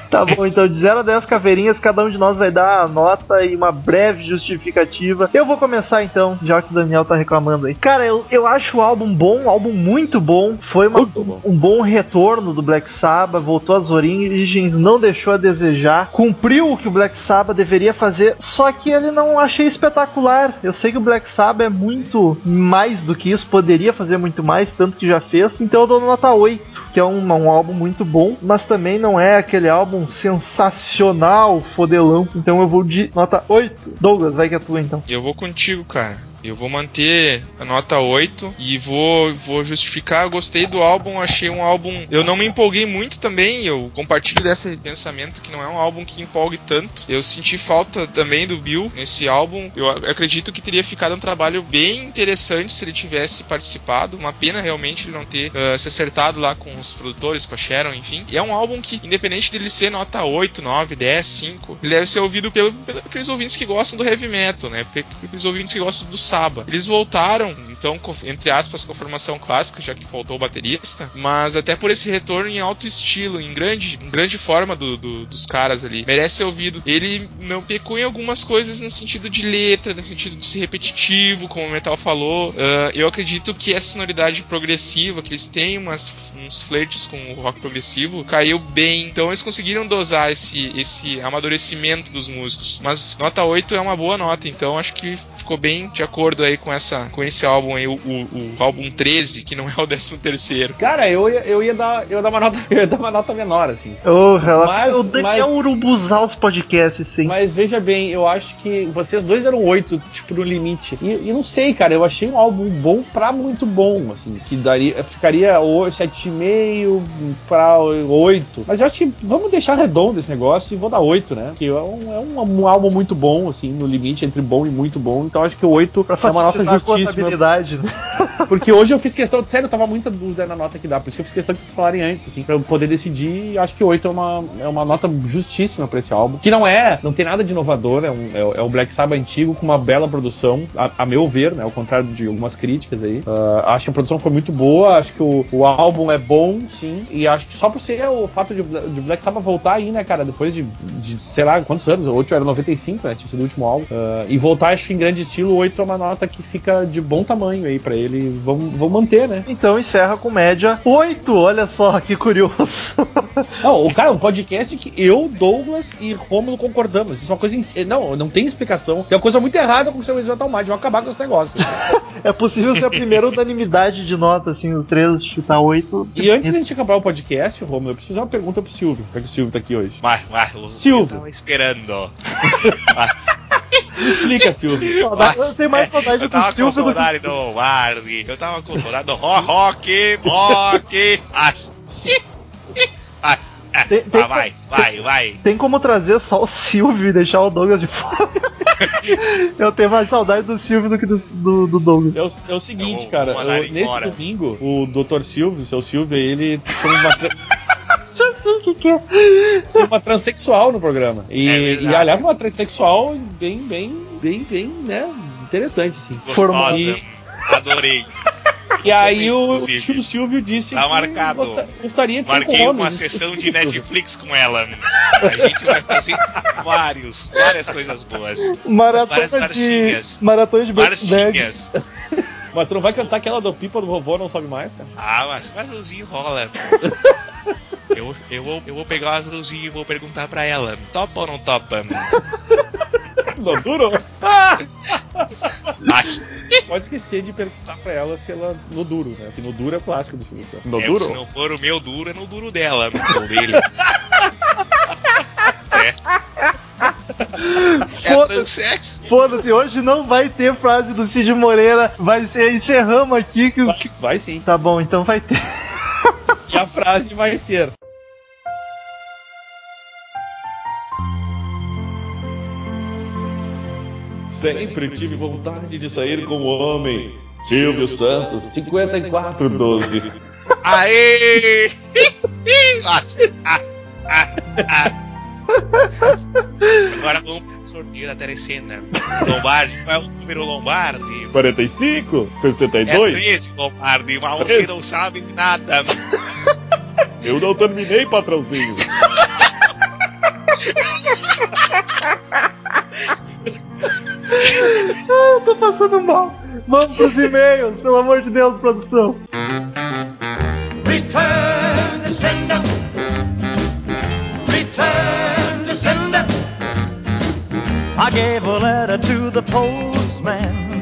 Tá bom, então de 0 a 10 caveirinhas, cada um de nós vai dar a nota e uma breve justificativa. Eu vou começar então, já que o Daniel tá reclamando aí. Cara, eu, eu acho o álbum bom, um álbum muito bom. Foi uma- bom. um bom retorno do Black Sabbath, voltou às origens, não deixou a desejar, cumpriu o que o Black Sabbath deveria fazer, só que ele não achei espetacular. Eu sei que o Black Sabbath é muito mais do que isso, poderia fazer muito mais, tanto que já fez, então eu dou nota 8 que é um, um álbum muito bom, mas também não é aquele álbum sensacional, fodelão. Então eu vou de nota 8. Douglas, vai que é tua então. Eu vou contigo, cara. Eu vou manter a nota 8 e vou, vou justificar. Eu gostei do álbum, achei um álbum. Eu não me empolguei muito também. Eu compartilho desse pensamento que não é um álbum que empolgue tanto. Eu senti falta também do Bill nesse álbum. Eu acredito que teria ficado um trabalho bem interessante se ele tivesse participado. Uma pena realmente ele não ter ah, se acertado lá com os produtores, com a Sharon, enfim. E é um álbum que, independente dele ser nota 8, 9, 10, 5, ele deve ser ouvido pelo, pelo- pelos ouvintes que gostam do heavy metal, né? Pe- Pelos ouvintes que gostam do Saba. Eles voltaram, então, entre aspas, com a formação clássica, já que faltou o baterista, mas até por esse retorno em alto estilo, em grande, em grande forma do- do- dos caras ali. Merece ser ouvido. Ele não pecou em algumas coisas no sentido de letra, no sentido de ser repetitivo, como o Metal falou. Ah, eu acredito que essa sonoridade progressiva, que eles têm umas, uns flertes com o rock progressivo, caiu bem. Então eles conseguiram dosar esse, esse amadurecimento dos músicos. Mas nota 8 é uma boa nota, então acho que ficou bem de acordo aí com, essa, com esse álbum aí, o, o, o álbum 13, que não é o 13 terceiro. Cara, eu ia, eu ia dar. Eu ia dar uma nota, [LAUGHS] eu ia dar uma nota menor, assim. Oh, ela... Mas- o Daniel mas- urubuzar os podcasts, sim. Mas veja bem, eu acho que vocês dois eram oito, tipo, no limite. E, e não sei, cara, eu achei um álbum bom pra muito bom, assim, que daria, ficaria o- sete e meio pra oito. Mas eu acho que vamos deixar redondo esse negócio e vou dar oito, né? Porque é um, é um, um álbum muito bom, assim, no limite entre bom e muito bom. Então acho que o oito Pra é uma nota justíssima. Contabilidade, né? [LAUGHS] Porque hoje eu fiz questão, sério, eu tava muita dúvida na nota que dá, por isso que eu fiz questão que vocês falarem antes, assim, pra eu poder decidir, acho que 8 é uma, é uma nota justíssima pra esse álbum. Que não é, não tem nada de inovador, é um, é, é um Black Sabbath antigo com uma bela produção, a, a meu ver, né, ao contrário de algumas críticas aí. Ah, acho que a produção foi muito boa, acho que o, o álbum é bom, sim, e acho que só por ser o fato de, de Black Sabbath voltar aí, né, cara, depois de, de sei lá, quantos anos, o último era 95, né, tinha sido o último álbum, Ah, e voltar, acho que em grande estilo, 8 é uma nota que fica de bom tamanho tamanho aí pra ele. Vamos, vamos manter, né? Então encerra com média 8. Olha só [LAUGHS] que curioso. Não, o cara, um podcast que eu, Douglas e Romulo concordamos. Isso é uma coisa. ins- Não, não tem explicação. Tem uma coisa muito errada com o seu Metal Mind. Vamos acabar com esse negócio. [LAUGHS] É possível ser a primeira unanimidade de nota, assim, os três chutar 8. E antes da gente acabar o podcast, Romulo, eu preciso fazer uma pergunta pro Silvio, já que o Silvio tá aqui hoje. Vai, vai. Silvio. Eu tava esperando. [LAUGHS] Me explica, Silvio. [LAUGHS] Saudade- Eu tenho mais saudade Eu do tava com Silvio do que saudade do Marley. Eu tava com saudade do ro- rock, rock. Ai. Ai. Ah, Tem- tem- ah, vai, vai, vai. Tem como trazer só o Silvio e deixar o Douglas de fora? [LAUGHS] Eu tenho mais saudade do Silvio do que do, do, do Douglas. É o, é o seguinte, Eu cara, eu- nesse embora. domingo, o Dr. Silvio, o seu Silvio, ele tinha uma, Já sei o que, que é. tinha uma transexual no programa. E, É e, aliás, uma transexual bem, bem, bem, bem, né, interessante, assim. Gostosa. Adorei. E aí o tio Silvio disse Tá que marcado. gosta- gostaria de Marquei com uma homens. sessão [LAUGHS] de. Netflix com ela. A gente vai fazer vários, várias coisas boas. Maratona Várias de. marchinhas. Maratona de. Marchinhas. Mas tu não vai cantar aquela do pipa do vovô não sobe mais, cara? Ah, mas mas rola. Eu, eu, vou, eu vou pegar a Luzinho e vou perguntar pra ela: topa ou não topa? [LAUGHS] Não duro? Acho. Pode esquecer de perguntar pra ela se ela no duro, né? Porque no duro é clássico do Silvio Santos. É, se não for o meu duro, é no duro dela, no dele. [LAUGHS] É. É Foda-se. transexo. Foda-se, hoje não vai ter frase do Cid Moreira. Vai ser encerramos aqui que o. Vai, vai sim. Tá bom, então vai ter. E a frase vai ser: Sempre tive vontade de sair com o homem. Silvio Santos, 5412. Aê! Agora vamos sorteio da telecena. Lombardi, qual é o número Lombardi? 45? É 62? 13, Lombardi, mas você não sabe de nada. Eu não terminei, patrãozinho. [LAUGHS] [LAUGHS] Ah, eu tô passando mal. Vamos pros e-mails, pelo amor de Deus, produção. Return to sender. Return to sender. I gave a letter to the postman.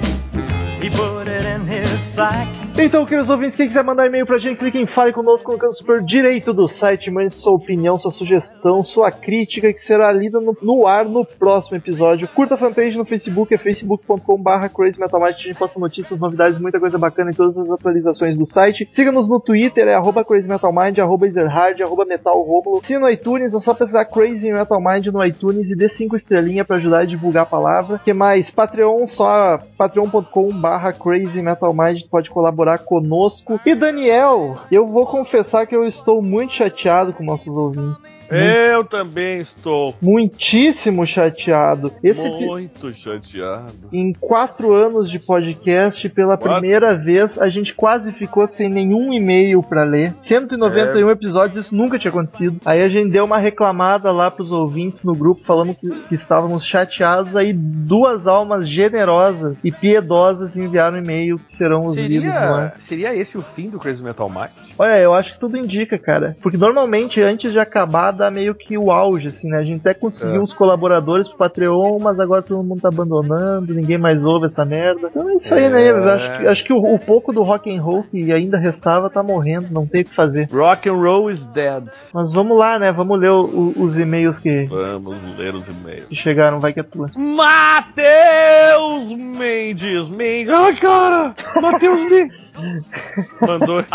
He put it in his sack. Então, queridos ouvintes, quem quiser mandar e-mail pra gente, clique em Fale Conosco no canto superior direito do site, mande sua opinião, sua sugestão, sua crítica, que será lida no, no ar no próximo episódio. Curta a fanpage no Facebook, é facebook.com.br Crazy Metal Mind, a gente posta notícias, novidades, muita coisa bacana em todas as atualizações do site. Siga-nos no Twitter, é arroba Crazy Metal Mind, arroba Ezerhard, arroba Metal Romulo. Se no iTunes, é só pesquisar Crazy Metal Mind no iTunes e dê 5 estrelinhas pra ajudar a divulgar a palavra. que mais? Patreon, só patreon.com barra Crazy Metal Mind, pode colaborar conosco. E Daniel, eu vou confessar que eu estou muito chateado com nossos ouvintes. É. Eu também estou Muitíssimo chateado. Esse Muito chateado. em quatro anos de podcast, pela Quatro? primeira vez, a gente quase ficou sem nenhum e-mail pra ler. 191 episódios, isso nunca tinha acontecido. Aí a gente deu uma reclamada lá pros ouvintes no grupo, falando que, que estávamos chateados. Aí duas almas generosas e piedosas enviaram e-mail que serão os lidos no ar. Seria, esse o fim do Crazy Metal Mind? Olha, eu acho que tudo indica, cara. Porque normalmente, antes de acabar, dá meio que o auge, assim, né? A gente até conseguiu É. uns colaboradores pro Patreon, mas agora todo mundo tá abandonando, ninguém mais ouve essa merda. Então é isso aí, né? Eu acho que, acho que o, o pouco do rock and roll que ainda restava tá morrendo, não tem o que fazer. Rock and Roll is dead. Mas vamos lá, né? Vamos ler o- o- os e-mails que, Vamos ler os e-mails. que chegaram, vai que é tua. Matheus Mendes, Mendes. Ai, cara! Matheus Mendes. Mandou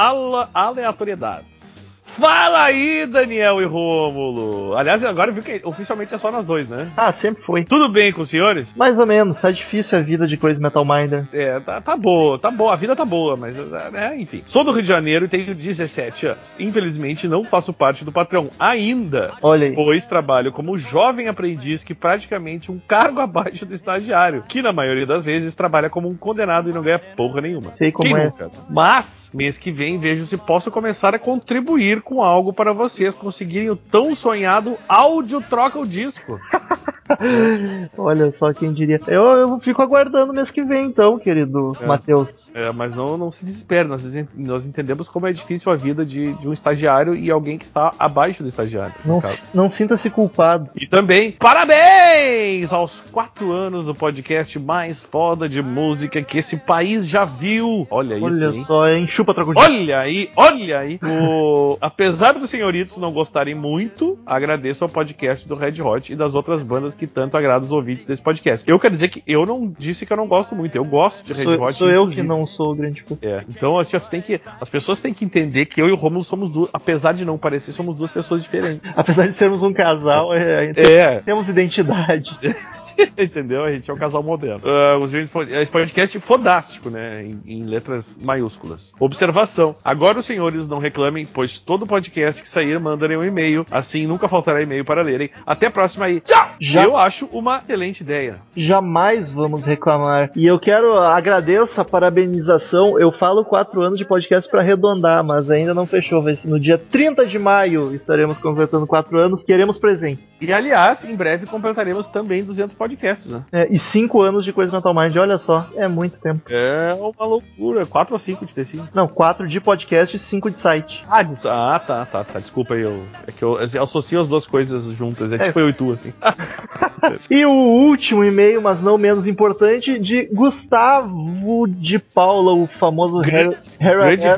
aleatoriedades. Fala aí, Daniel e Rômulo. Aliás, agora viu que oficialmente é só nós dois, né? Ah, sempre foi. Tudo bem com os senhores? Mais ou menos, tá difícil a vida de Crazy Metal Minder. É, tá, tá boa, tá boa, a vida tá boa, mas, é, enfim. Sou do Rio de Janeiro e tenho 17 anos. Infelizmente, não faço parte do patrão ainda, Olha aí. pois trabalho como jovem aprendiz que praticamente um cargo [LAUGHS] abaixo do estagiário, que na maioria das vezes trabalha como um condenado e não ganha porra nenhuma. Sei como Quem é. nunca? Mas, mês que vem, vejo se posso começar a contribuir com algo para vocês conseguirem o tão sonhado áudio troca o disco. [LAUGHS] Olha só quem diria. Eu, eu fico aguardando mês que vem, então, querido É. Matheus. É, mas não, não se desespere, nós, nós entendemos como é difícil a vida de, de um estagiário e alguém que está abaixo do estagiário. Não, não sinta-se culpado. E também, parabéns aos quatro anos do podcast mais foda de música que esse país já viu. Olha, isso, Olha só, hein? Chupa trocadilho. Olha aí, olha aí. O- Apesar dos senhoritos não gostarem muito, agradeço ao podcast do Red Hot e das outras bandas que tanto agradam os ouvintes desse podcast. Eu quero dizer que eu não disse que eu não gosto muito, eu gosto de Red Sou, Hot. sou eu que não sou o grande fã. É, então assim, ó, tem que, as pessoas têm que entender que eu e o Romulo somos duas, apesar de não parecer, somos duas pessoas diferentes. [LAUGHS] Apesar de sermos um casal, é, É, temos identidade. [LAUGHS] entendeu? A gente é um casal moderno. Ah, os esse podcast é fodástico, né? Em, em letras maiúsculas. Observação. Agora os senhores não reclamem, pois todo podcast que sair mandarem um e-mail. Assim nunca faltará e-mail para lerem. Até a próxima aí. Tchau! Já- Eu acho uma excelente ideia. Jamais vamos reclamar. E eu quero, agradeço a parabenização. Eu falo quatro anos de podcast para arredondar, mas ainda não fechou. Vai ser no dia 30 de maio estaremos completando quatro anos. Queremos presentes. E aliás, em breve completaremos também 200 podcasts, né? É, e cinco anos de Coisa Mental Mind, olha só, é muito tempo. É uma loucura. 4 ou 5 de sido. Não, quatro de podcast e cinco de site. Ah, des- ah, tá, tá, tá. Desculpa aí. Eu, é que eu, eu associo as duas coisas juntas. É, tipo eu e tu, assim. [LAUGHS] E o último e-mail, mas não menos importante, de Gustavo de Paula, o famoso Harry, Harry né?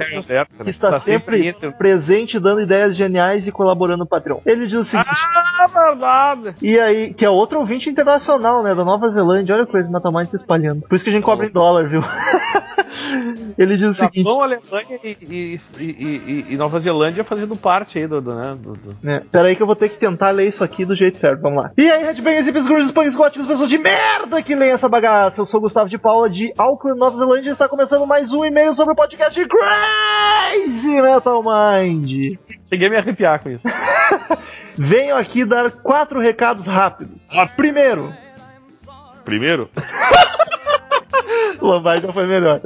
que está Tá sempre entre- presente, dando ideias geniais e colaborando no Patreon. Ele diz o seguinte. Ah, verdade. E aí, que é outro ouvinte internacional, né? Da Nova Zelândia. Olha a coisa, Metalmind se espalhando. Por isso que a gente cobra em dólar, viu? [LAUGHS] Ele diz o seguinte. Japão, Alemanha e, e, e- e Nova Zelândia fazendo parte aí do, do, né, do- do- né? Pera aí que eu vou ter que tentar ler isso aqui do jeito certo. Vamos lá. E aí, Headbangers, hippies, grunges, punks, góticos, pessoas de merda que leem essa bagaça. Eu sou o Gustavo de Paula de Auckland, Nova Zelândia. E está começando mais um e-mail sobre o podcast de Crazy Metal Mind. Cheguei a me arrepiar com isso. [LAUGHS] Venho aqui dar quatro recados rápidos. Primeiro, Primeiro? [LAUGHS] o Lombardi já foi melhor.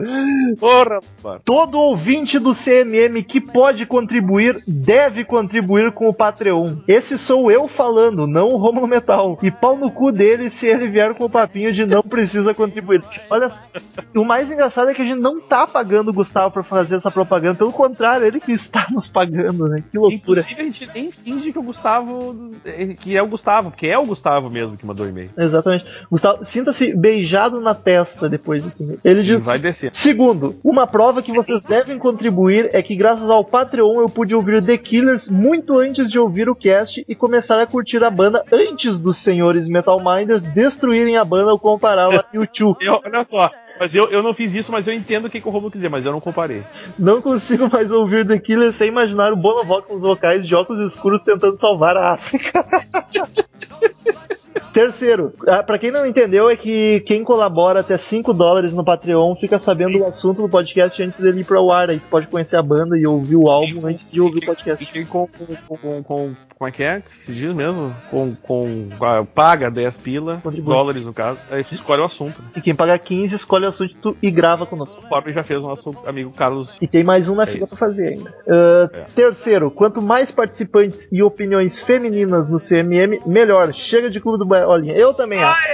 Porra, mano. Todo ouvinte do CMM que pode contribuir deve contribuir com o Patreon. Esse sou eu falando, não o Romulo Metal. E pau no cu dele se ele vier com o papinho de não precisa contribuir. Olha, só, o mais engraçado é que a gente não tá pagando o Gustavo pra fazer essa propaganda. Pelo contrário, ele que está nos pagando, né? Que loucura. Inclusive, a gente nem finge que o Gustavo. que é o Gustavo, porque é o Gustavo mesmo que mandou o e-mail. Exatamente. Gustavo, sinta-se beijado na testa depois desse e-mail. Ele diz. vai descer. Segundo, uma prova que vocês devem contribuir é que graças ao Patreon eu pude ouvir The Killers muito antes de ouvir o cast e começar a curtir a banda antes dos senhores Metal Minders destruírem a banda ao compará-la [LAUGHS] YouTube. Eu- olha só, mas eu, eu não fiz isso, mas eu entendo o que, que o Romulo quis dizer, mas eu não comparei. Não consigo mais ouvir The Killers sem imaginar o Bonovox nos vocais de óculos escuros tentando salvar a África. [LAUGHS] Terceiro, ah, pra quem não entendeu, é que quem colabora até 5 dólares no Patreon fica sabendo o assunto do podcast antes dele ir pro ar. Aí tu pode conhecer a banda e ouvir o álbum antes de ouvir o E podcast. quem com, com, com, com- Como é que é? Que se diz mesmo? Com, com, paga 10 pila, Contribui. dólares no caso, aí tu escolhe o assunto. Né? E quem paga 15 escolhe o assunto e grava conosco. Conforme já fez o nosso amigo Carlos. E tem mais um na É fila pra fazer ainda. Ah, É. Terceiro, quanto mais participantes e opiniões femininas no CMM, melhor. Chega de clube do bolinha. Eu também acho.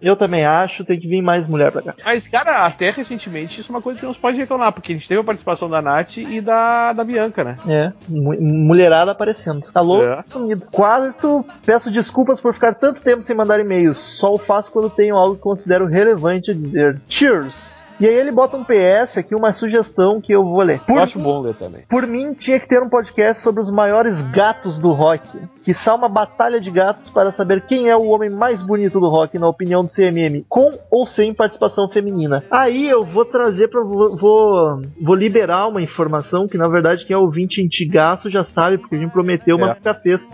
Eu também acho, tem que vir mais mulher pra cá. Mas, cara, até recentemente isso é uma coisa que não se pode reclamar, porque a gente teve a participação da Nath e da, da Bianca, né? É, mu- mulherada aparecendo. Tá louco, É. sumido. Quarto, peço desculpas por ficar tanto tempo sem mandar e-mails. Só o faço quando tenho algo que considero relevante a dizer. Cheers! E aí ele bota um PS aqui, uma sugestão que eu vou ler. Eu Por, acho bom ler também. por mim, tinha que ter um podcast sobre os maiores gatos do rock. Que uma batalha de gatos para saber quem é o homem mais bonito do rock, na opinião do CMM, com ou sem participação feminina. Aí eu vou trazer para vou, vou, liberar uma informação que na verdade quem é ouvinte antigaço já sabe, porque a gente prometeu, mas É.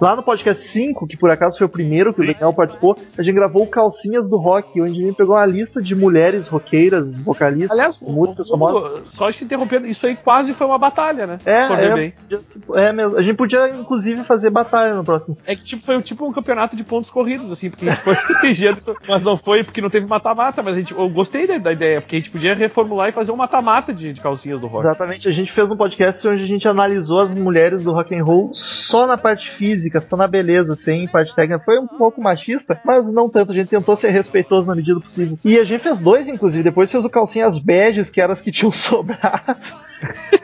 Lá no podcast 5, que por acaso foi o primeiro que o Daniel participou, a gente gravou Calcinhas do Rock, onde a gente pegou uma lista de mulheres roqueiras, vocalistas vocalista. Aliás, famosa. o- só te interrompendo, isso aí quase foi uma batalha, né? É, é, bem. é mesmo. A gente podia, inclusive, fazer batalha no próximo. É que tipo, foi tipo um campeonato de pontos corridos, assim, porque a gente foi [LAUGHS] isso, mas não foi porque não teve mata-mata, mas a gente, eu gostei da, da ideia, porque a gente podia reformular e fazer um mata-mata de, de calcinhas do rock. Exatamente, a gente fez um podcast onde a gente analisou as mulheres do rock and roll só na parte física, só na beleza, sem parte técnica. Foi um pouco machista, mas não tanto. A gente tentou ser respeitoso na medida do possível. E a gente fez dois, inclusive. Depois fez o calcinhas beges, que eram as que tinham [LAUGHS] sobrado.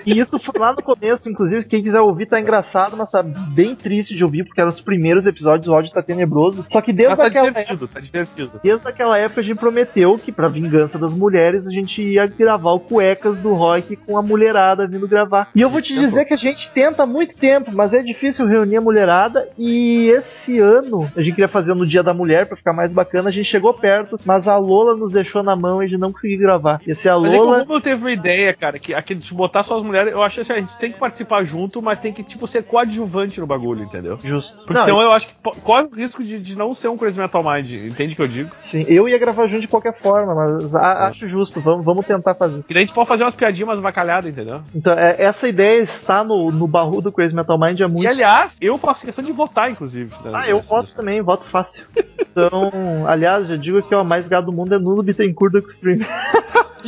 E isso foi lá no começo, inclusive, quem quiser ouvir tá engraçado, mas tá bem triste de ouvir, porque eram os primeiros episódios, o áudio tá tenebroso. Só que desde tá aquela divertido, tá divertido. Desde aquela época a gente prometeu que, pra vingança das mulheres, a gente ia gravar o Cuecas do Rock com a mulherada vindo gravar. E eu vou te dizer que a gente tenta há muito tempo, mas é difícil reunir a mulherada. E esse ano, a gente queria fazer no Dia da Mulher pra ficar mais bacana. A gente chegou perto, mas a Lola nos deixou na mão e a gente não conseguiu gravar. Ia ser a Mas é que o Lola. Romulo teve uma ideia, cara, que aqui de botar só as mulheres, eu acho assim, a gente tem que participar junto, mas tem que, tipo, ser coadjuvante no bagulho, entendeu? Justo. Porque Não, senão eu acho que corre o risco de, de não ser um Crazy Metal Mind, entende o que eu digo? Sim, eu ia gravar junto de qualquer forma, mas a- acho justo. Vamos, vamos tentar fazer. E daí a gente pode fazer umas piadinhas, umas bacalhadas, entendeu? Então, é, essa ideia está no, no baú do Crazy Metal Mind há muito E aliás, eu faço questão de votar, inclusive. né, Ah, eu nesse- voto também, voto fácil. Então, aliás, já digo que o mais gado do mundo é Nuno Bittencourt do Extreme.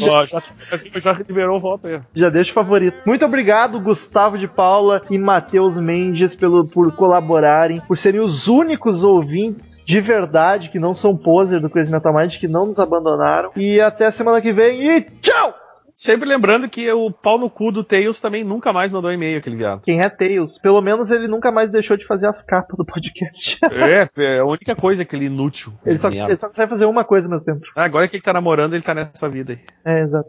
Ó, já, já liberou o voto aí. Já deixo favorito. Muito obrigado, Gustavo de Paula e Matheus Mendes, pelo, por colaborarem, por serem os únicos ouvintes de verdade que não são poser do Crazy Metal Mind, que não nos abandonaram. E até semana que vem e tchau! Sempre lembrando que o pau no cu do Tails também nunca mais mandou e-mail, aquele viado. Quem é Tails? Pelo menos ele nunca mais deixou de fazer as capas do podcast. [LAUGHS] É, é a única coisa, aquele inútil. ele, só, ele só consegue fazer uma coisa ao mesmo tempo. Ah, Agora que ele tá namorando, ele tá nessa vida aí. É, exato.